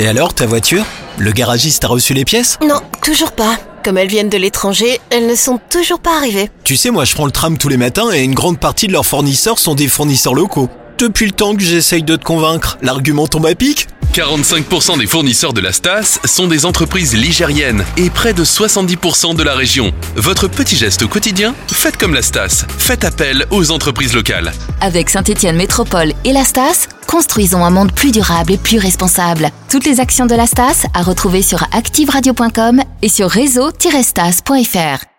Et alors, ta voiture? Le garagiste a reçu les pièces? Non, toujours pas. Comme elles viennent de l'étranger, elles ne sont toujours pas arrivées. Tu sais, moi je prends le tram tous les matins et une grande partie de leurs fournisseurs sont des fournisseurs locaux. Depuis le temps que j'essaye de te convaincre, l'argument tombe à pic 45% des fournisseurs de la Stas sont des entreprises ligériennes et près de 70% de la région. Votre petit geste au quotidien Faites comme la Stas. Faites appel aux entreprises locales. Avec Saint-Étienne Métropole et la Stas, construisons un monde plus durable et plus responsable. Toutes les actions de la Stas à retrouver sur activeradio.com et sur réseau-stas.fr.